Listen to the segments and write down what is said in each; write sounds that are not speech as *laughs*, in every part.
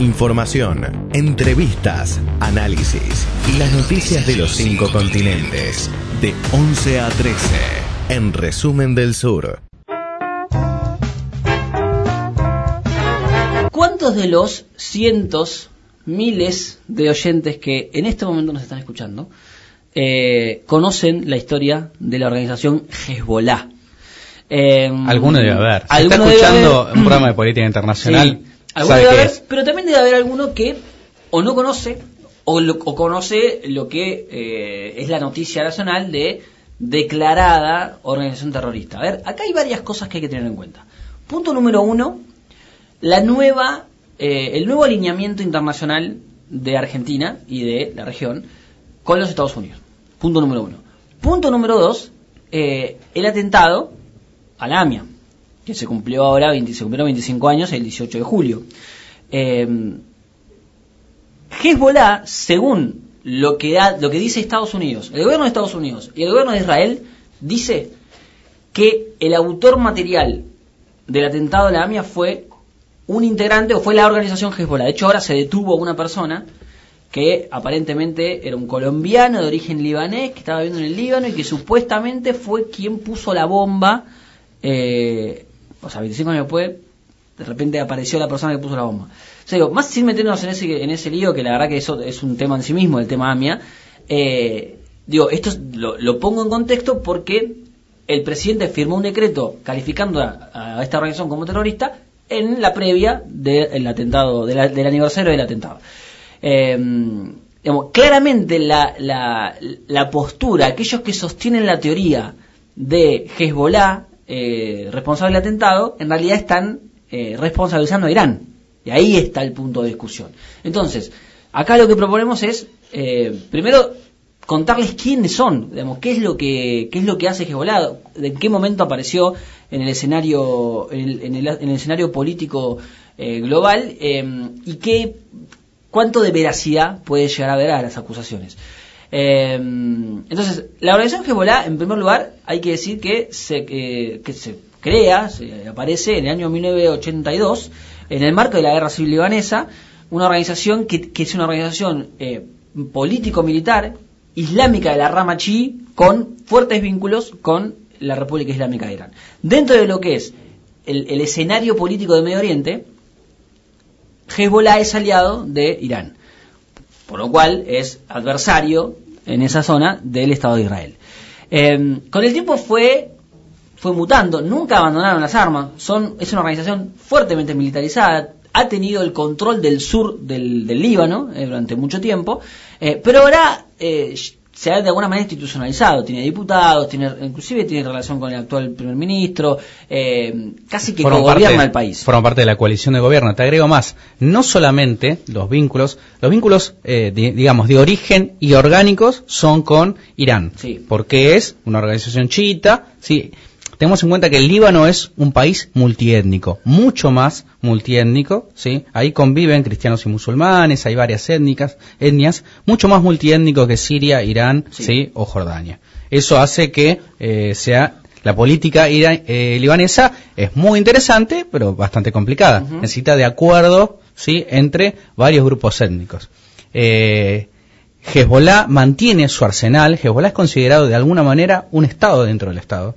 Información, entrevistas, análisis y las noticias de los cinco continentes. De 11 a 13. En Resumen del Sur. ¿Cuántos de los cientos, miles de oyentes que en este momento nos están escuchando eh, conocen la historia de la organización Hezbollah? Eh, alguno debe haber. Si está escuchando haber. un programa de política internacional, Sí. Alguno debe haber, pero también debe haber alguno que o no conoce o, lo- o conoce lo que eh, es la noticia nacional de declarada organización terrorista. A ver, acá hay varias cosas que hay que tener en cuenta. Punto número uno, la nueva, eh, el nuevo alineamiento internacional de Argentina y de la región con los Estados Unidos. Punto número uno. Punto número dos, eh, el atentado a la AMIA, que se cumplió ahora, 20 se cumplieron 25 años el 18 de julio. Eh, Hezbollah, según lo que, da, lo que dice Estados Unidos, el gobierno de Estados Unidos y el gobierno de Israel, dice que el autor material del atentado a la AMIA fue un integrante o fue la organización Hezbollah. De hecho, ahora se detuvo una persona que aparentemente era un colombiano de origen libanés que estaba viviendo en el Líbano y que supuestamente fue quien puso la bomba. eh, o sea, 25 años después, de repente apareció la persona que puso la bomba. O sea, digo, más sin meternos en ese, en ese lío, que la verdad que eso es un tema en sí mismo, el tema AMIA, eh, digo, esto es- lo, pongo en contexto porque el presidente firmó un decreto calificando a, esta organización como terrorista en la previa del atentado, de del aniversario del atentado. Eh, claramente la, la, la postura, aquellos que sostienen la teoría de Hezbollah eh, responsable del atentado, en realidad están eh, responsabilizando a Irán. Y ahí está el punto de discusión. Entonces, acá lo que proponemos es, eh, primero, contarles quiénes son, digamos, qué es lo que, qué es lo que hace Hezbollah, de qué momento apareció en el escenario, en el, en el- en el escenario político eh, global, eh, y qué, cuánto de veracidad puede llegar a haber a las acusaciones. Eh, entonces, la organización Hezbollah, en primer lugar, hay que decir que se, eh, crea, se aparece en el año 1982, en el marco de la guerra civil libanesa, una organización que, es una organización eh, político-militar islámica de la rama chií con fuertes vínculos con la República Islámica de Irán. Dentro de lo que es el, el escenario político de Medio Oriente, Hezbollah es aliado de Irán por lo cual es adversario en esa zona del Estado de Israel. Eh, con el tiempo fue fue mutando, nunca abandonaron las armas, son es una organización fuertemente militarizada, ha tenido el control del sur del, del Líbano eh, durante mucho tiempo, eh, pero ahora eh, se ha de alguna manera institucionalizado, tiene diputados, tiene inclusive tiene relación con el actual primer ministro, eh, casi que gobierna parte- el país. Forman parte de la coalición de gobierno. Te agrego más, no solamente los vínculos, los vínculos, eh, di- digamos, de origen y orgánicos son con Irán, Sí. porque es una organización chiita, sí. Tenemos en cuenta que el Líbano es un país multiétnico, mucho más multiétnico, ¿sí? Ahí conviven cristianos y musulmanes, hay varias étnicas, etnias, mucho más multiétnico que Siria, Irán, Sí. ¿sí? O Jordania. Eso hace que eh, sea la política ira- eh, libanesa es muy interesante, pero bastante complicada. Necesita de acuerdo, ¿sí? Entre varios grupos étnicos. Eh, Hezbollah mantiene su arsenal. Hezbollah es considerado de alguna manera un estado dentro del estado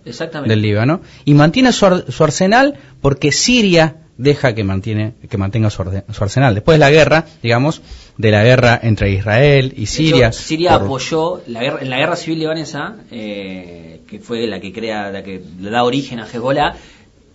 del Líbano y mantiene su, ar- su arsenal porque Siria deja que mantiene que mantenga su, orde- su arsenal. Después de la guerra, digamos, de la guerra entre Israel y Siria. hecho, Siria por- apoyó la guerra, en la guerra civil libanesa, eh, que fue la que crea, la que le da origen a Hezbollah.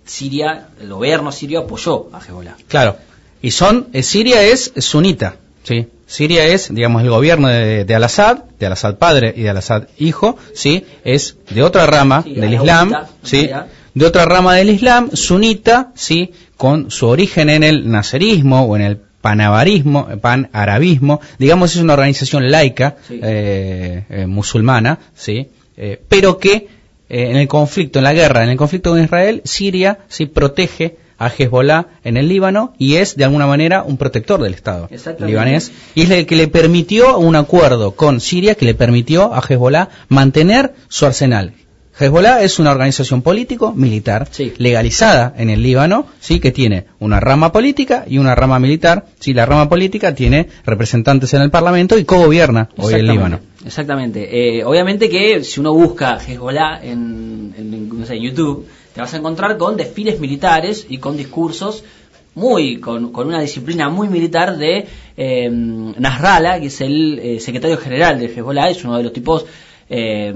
Siria, el gobierno sirio apoyó a Hezbollah. Claro. Y son, eh, Siria es sunita, ¿sí? Siria es, digamos, el gobierno de, de Al-Assad, de Al-Assad padre y de Al-Assad hijo, ¿sí? Es de otra rama Sí, del Islam, ¿sí? De otra rama del Islam, sunita, ¿sí? Con su origen en el nacerismo o en el panabarismo, panarabismo, digamos, es una organización laica, Sí. eh, eh, musulmana, ¿sí? Eh, pero que eh, en el conflicto, en la guerra, en el conflicto con Israel, Siria sí protege a Hezbollah en el Líbano y es de alguna manera un protector del Estado libanés y es el que le permitió un acuerdo con Siria que le permitió a Hezbollah mantener su arsenal. Hezbollah es una organización político-militar Sí. legalizada en el Líbano, sí, que tiene una rama política y una rama militar. Sí, la rama política tiene representantes en el Parlamento y co-gobierna hoy el Líbano. Exactamente. Eh, obviamente que si uno busca Hezbollah en, en, no sé, en YouTube, te vas a encontrar con desfiles militares y con discursos muy con, con una disciplina muy militar de eh, Nasrallah, que es el eh, secretario general de Hezbollah, es uno de los tipos, eh,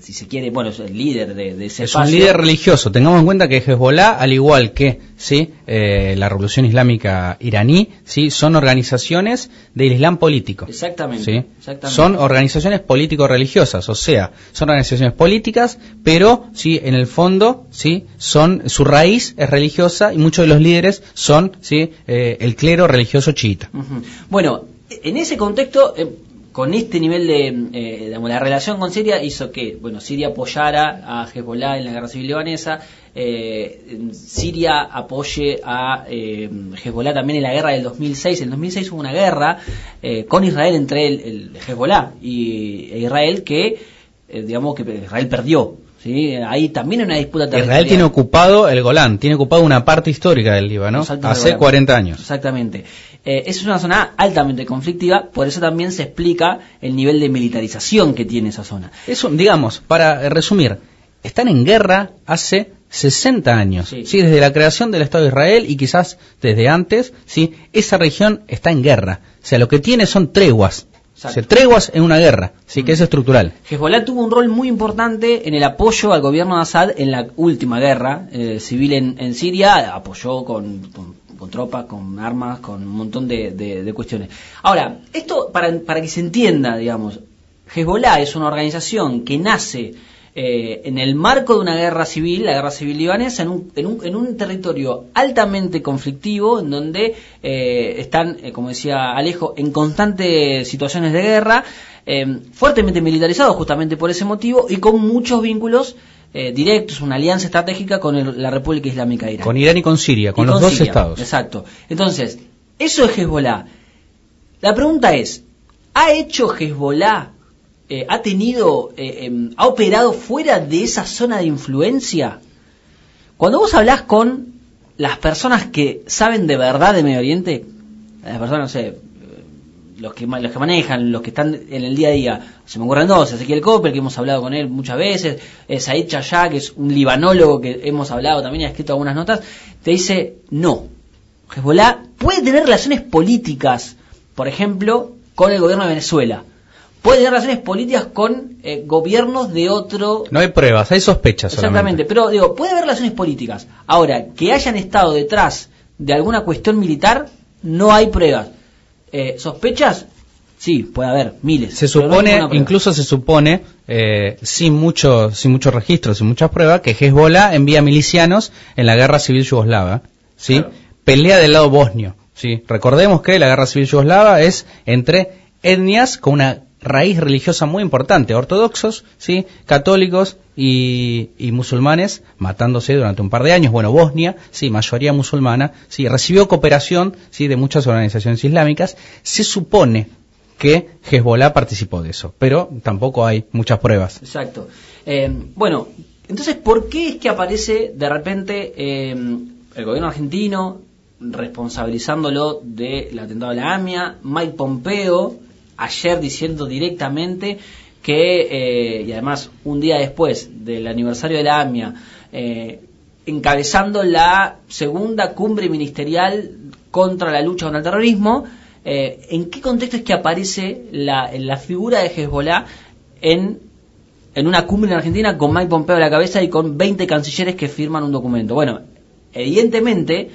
si se quiere, bueno, es el líder de, de ese Es un líder religioso. Tengamos en cuenta que Hezbollah, al igual que sí, eh, la Revolución Islámica iraní, sí, son organizaciones del Islam político. Exactamente, ¿sí? exactamente. Son organizaciones político-religiosas, o sea, son organizaciones políticas, pero sí, en el fondo, sí, son su raíz es religiosa y muchos de los líderes son, sí, eh, el clero religioso chiita. Bueno, en ese contexto, eh, con este nivel de, eh, digamos, la relación con Siria hizo que, bueno, Siria apoyara a Hezbollah en la guerra civil libanesa, eh, Siria apoye a eh, Hezbollah también en la guerra del 2006. En el 2006 hubo una guerra eh, con Israel entre el, el Hezbollah y e Israel que, eh, digamos, que Israel perdió. ¿sí? Ahí también hay una disputa Israel territorial. tiene ocupado el Golán, tiene ocupado una parte histórica del Líbano hace Golán. 40 años. Exactamente. Eh, esa es una zona altamente conflictiva, por eso también se explica el nivel de militarización que tiene esa zona. Es un, digamos, para eh, resumir, están en guerra hace 60 años. Sí. Sí. desde la creación del Estado de Israel y quizás desde antes, sí, esa región está en guerra. O sea, lo que tiene son treguas. O treguas en una guerra, sí, que es estructural. Hezbollah tuvo un rol muy importante en el apoyo al gobierno de Assad en la última guerra eh, civil en, en Siria, apoyó con, con- con tropas, con armas, con un montón de, cuestiones. Ahora, esto para, para que se entienda, digamos, Hezbollah es una organización que nace eh, en el marco de una guerra civil, la guerra civil libanesa, en un, en un, en un territorio altamente conflictivo, en donde eh, están, eh, como decía Alejo, en constantes situaciones de guerra, eh, fuertemente militarizados justamente por ese motivo y con muchos vínculos eh, directos, una alianza estratégica con el- la República Islámica de Irán. Con Irán y con Siria, con Y los dos Siria, estados. Exacto. Entonces, eso es Hezbollah. La pregunta es, ¿ha hecho Hezbollah, eh, ha tenido, eh, em, ha operado fuera de esa zona de influencia? Cuando vos hablás con las personas que saben de verdad de Medio Oriente, las personas, no sé, los que, los que manejan, los que están en el día a día, se me ocurren dos, Ezequiel Coppel, que hemos hablado con él muchas veces, eh, Said Chayá, que es un libanólogo que hemos hablado también y ha escrito algunas notas, te dice, no, Hezbollah puede tener relaciones políticas, por ejemplo, con el gobierno de Venezuela, puede tener relaciones políticas con eh, gobiernos de otro No hay pruebas, hay sospechas Exactamente, solamente. pero digo, puede haber relaciones políticas. Ahora, que hayan estado detrás de alguna cuestión militar, no hay pruebas. Eh, ¿Sospechas? Sí, puede haber, miles. Se no supone, incluso se supone, eh, sin mucho, sin muchos registros, sin muchas pruebas, que Hezbollah envía milicianos en la guerra civil yugoslava, ¿sí? Claro. Pelea del lado bosnio, ¿sí? Recordemos que la guerra civil yugoslava es entre etnias con una raíz religiosa muy importante, ortodoxos, ¿sí? Católicos y, y musulmanes matándose durante un par de años. Bueno, Bosnia, sí, mayoría musulmana, sí, recibió cooperación, sí, de muchas organizaciones islámicas. Se supone que Hezbollah participó de eso, pero tampoco hay muchas pruebas. Exacto. Eh, bueno, entonces, ¿por qué es que aparece de repente eh, el gobierno argentino responsabilizándolo del atentado a la AMIA, Mike Pompeo, ayer diciendo directamente que, eh, y además un día después del aniversario de la AMIA, eh, encabezando la segunda cumbre ministerial contra la lucha contra el terrorismo, eh, ¿en qué contexto es que aparece la, la figura de Hezbollah en, en una cumbre en Argentina con Mike Pompeo a la cabeza y con 20 cancilleres que firman un documento? Bueno, evidentemente,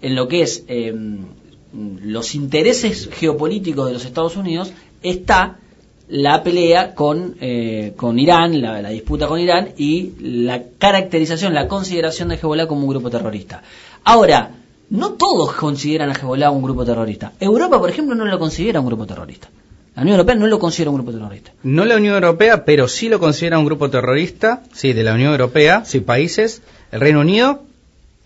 en lo que es los intereses geopolíticos de los Estados Unidos, está la pelea con, eh, con Irán, la, disputa con Irán y la caracterización, la consideración de Hezbollah como un grupo terrorista. Ahora, no todos consideran a Hezbollah un grupo terrorista. Europa, por ejemplo, no lo considera un grupo terrorista. La Unión Europea no lo considera un grupo terrorista. No la Unión Europea, pero sí lo considera un grupo terrorista, sí, de la Unión Europea, sí, países, el Reino Unido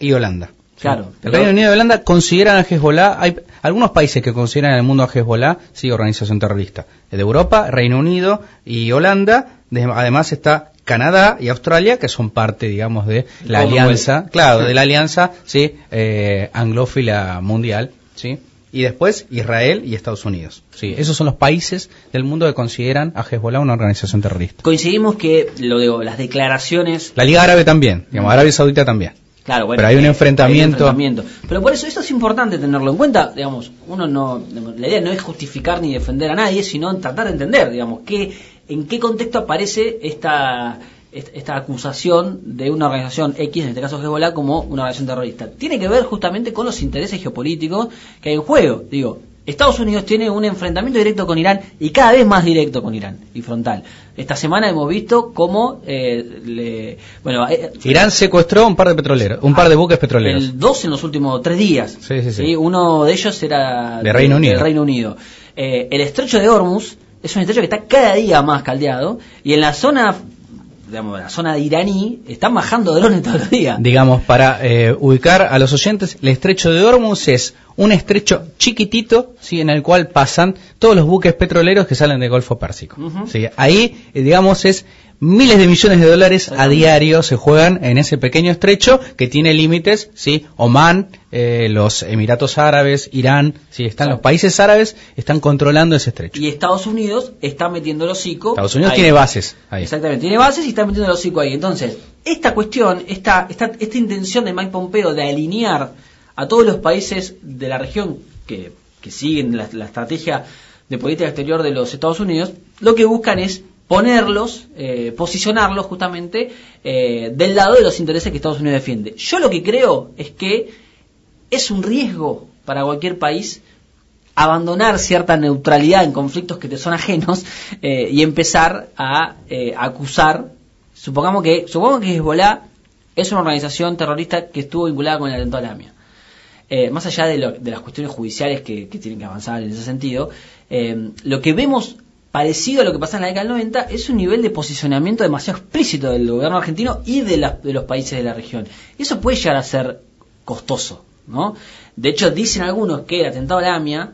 y Holanda. Claro. El Reino Unido y Holanda consideran a Hezbollah, hay algunos países que consideran en el mundo a Hezbollah, sí, organización terrorista. De Europa, Reino Unido y Holanda, de- además está Canadá y Australia, que son parte, digamos, de la alianza, claro, de la alianza, sí, eh, anglófila mundial, sí. Y después Israel y Estados Unidos. Sí, esos son los países del mundo que consideran a Hezbollah una organización terrorista. Coincidimos que lo de las declaraciones La Liga Árabe también, digamos, Arabia Saudita también. Claro, bueno, Pero hay un eh, enfrentamiento. hay un enfrentamiento. Pero por eso esto es importante tenerlo en cuenta, digamos, uno no la idea no es justificar ni defender a nadie, sino tratar de entender, digamos, qué en qué contexto aparece esta esta esta acusación de una organización X, en este caso Hezbollah, como una organización terrorista. Tiene que ver justamente con los intereses geopolíticos que hay en juego. Digo, Estados Unidos tiene un enfrentamiento directo con Irán y cada vez más directo con Irán y frontal. Esta semana hemos visto cómo eh, le, bueno, eh, Irán secuestró un par de petroleros, un par de buques petroleros. el dos en los últimos tres días. Sí, sí, sí. Uno de ellos era De Reino Unido. del Reino Unido. Eh, el estrecho de Hormuz es un estrecho que está cada día más caldeado y en la zona, digamos, la zona de iraní, están bajando drones *laughs* todos los días. Digamos, para eh, ubicar a los oyentes, el estrecho de Hormuz es un estrecho chiquitito, sí, en el cual pasan todos los buques petroleros que salen del Golfo Pérsico. Sí, ahí, eh, digamos, es miles de millones de dólares a diario se juegan en ese pequeño estrecho que tiene límites, sí, Omán, eh, los Emiratos Árabes, Irán, sí, están los países árabes están controlando ese estrecho. Y Estados Unidos está metiendo el hocico. Estados Unidos ahí. tiene bases ahí. Exactamente, tiene bases y está metiendo el hocico ahí. Entonces, esta cuestión, esta, esta, esta intención de Mike Pompeo de alinear a todos los países de la región que, que siguen la, la estrategia de política exterior de los Estados Unidos, lo que buscan es ponerlos, eh, posicionarlos justamente eh, del lado de los intereses que Estados Unidos defiende. Yo lo que creo es que es un riesgo para cualquier país abandonar cierta neutralidad en conflictos que te son ajenos *laughs* eh, y empezar a acusar supongamos que supongamos que Hezbollah es una organización terrorista que estuvo vinculada con el atentado a la AMIA más allá de, las cuestiones judiciales que, tienen que avanzar en ese sentido lo que vemos parecido a lo que pasa en la década del 90 es un nivel de posicionamiento demasiado explícito del gobierno argentino y de, de los países de la región eso puede llegar a ser costoso ¿no? de hecho dicen algunos que el atentado a la AMIA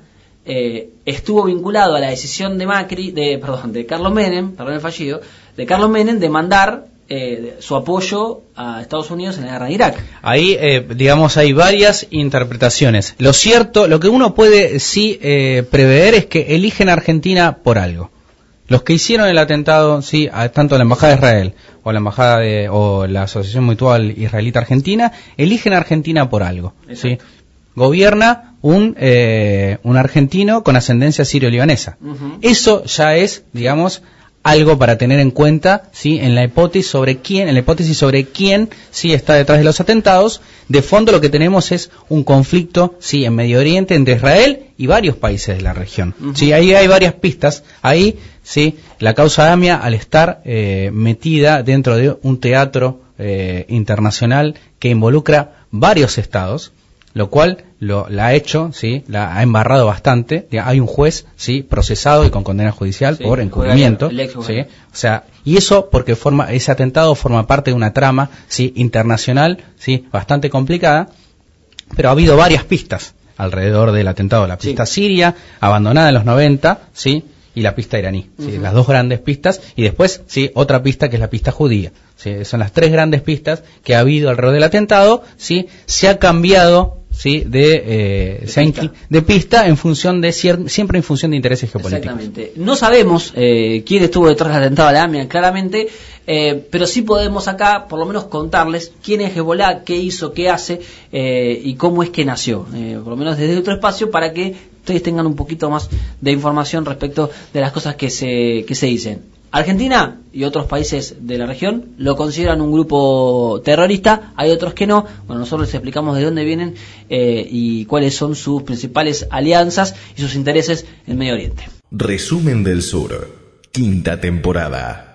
eh, estuvo vinculado a la decisión de Macri, de, perdón, de Carlos Menem, perdón el fallido, de Carlos Menem de mandar eh, su apoyo a Estados Unidos en la guerra de Irak. Ahí, eh, digamos, hay varias interpretaciones. Lo cierto, lo que uno puede sí eh, prever es que eligen a Argentina por algo. Los que hicieron el atentado, sí, a- tanto la embajada de Israel o la embajada de, o la Asociación Mutual Israelita Argentina, eligen a Argentina por algo. ¿sí? Gobierna un eh, un argentino con ascendencia sirio-libanesa. Eso ya es, digamos, algo para tener en cuenta, sí, en la hipótesis sobre quién, en la hipótesis sobre quién sí está detrás de los atentados. De fondo lo que tenemos es un conflicto, sí, en Medio Oriente entre Israel y varios países de la región. Ujú. Sí, ahí hay varias pistas. Ahí, sí, la causa AMIA al estar eh, metida dentro de un teatro eh, internacional que involucra varios estados, lo cual lo, la ha hecho, sí, la ha embarrado bastante. Hay un juez, sí, procesado y con condena judicial Sí, por el encubrimiento, jugador, el ex sí. O sea, y eso porque forma ese atentado forma parte de una trama, sí, internacional, sí, bastante complicada, pero ha habido varias pistas alrededor del atentado, la Sí. pista siria abandonada en los 90, sí, y la pista iraní, sí, las dos grandes pistas y después, sí, otra pista que es la pista judía. Sí, son las tres grandes pistas que ha habido alrededor del atentado, sí, se ha cambiado sí de, eh, De pista. incli- de pista en función de siempre en función de intereses geopolíticos. Exactamente. No sabemos eh, quién estuvo detrás del atentado a la AMIA, claramente, eh, pero sí podemos acá, por lo menos, contarles quién es Hezbollah, qué hizo, qué hace eh, y cómo es que nació, eh, por lo menos desde otro espacio, para que ustedes tengan un poquito más de información respecto de las cosas que se, que se dicen. Argentina y otros países de la región lo consideran un grupo terrorista, hay otros que no. Bueno, nosotros les explicamos de dónde vienen eh, y cuáles son sus principales alianzas y sus intereses en Medio Oriente. Resumen del Sur, quinta temporada.